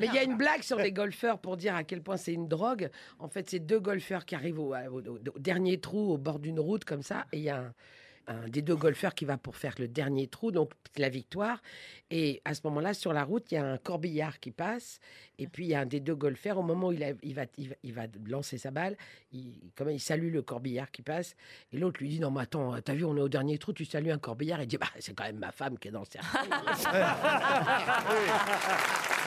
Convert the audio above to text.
Mais il y a une blague sur les golfeurs pour dire à quel point c'est une drogue. En fait, c'est deux golfeurs qui arrivent au, au- au- au dernier trou au bord d'une route comme ça, et il y a un, un des deux golfeurs qui va pour faire le dernier trou, donc la victoire. Et à ce moment-là, sur la route, il y a un corbillard qui passe, et puis il y a un des deux golfeurs. Au moment où il, a- il va, il, va, il va lancer sa balle, il, comment il salue le corbillard qui passe, et l'autre lui dit non mais attends, t'as vu, on est au dernier trou, tu salues un corbillard, et il dit bah c'est quand même ma femme qui est dans le cercle.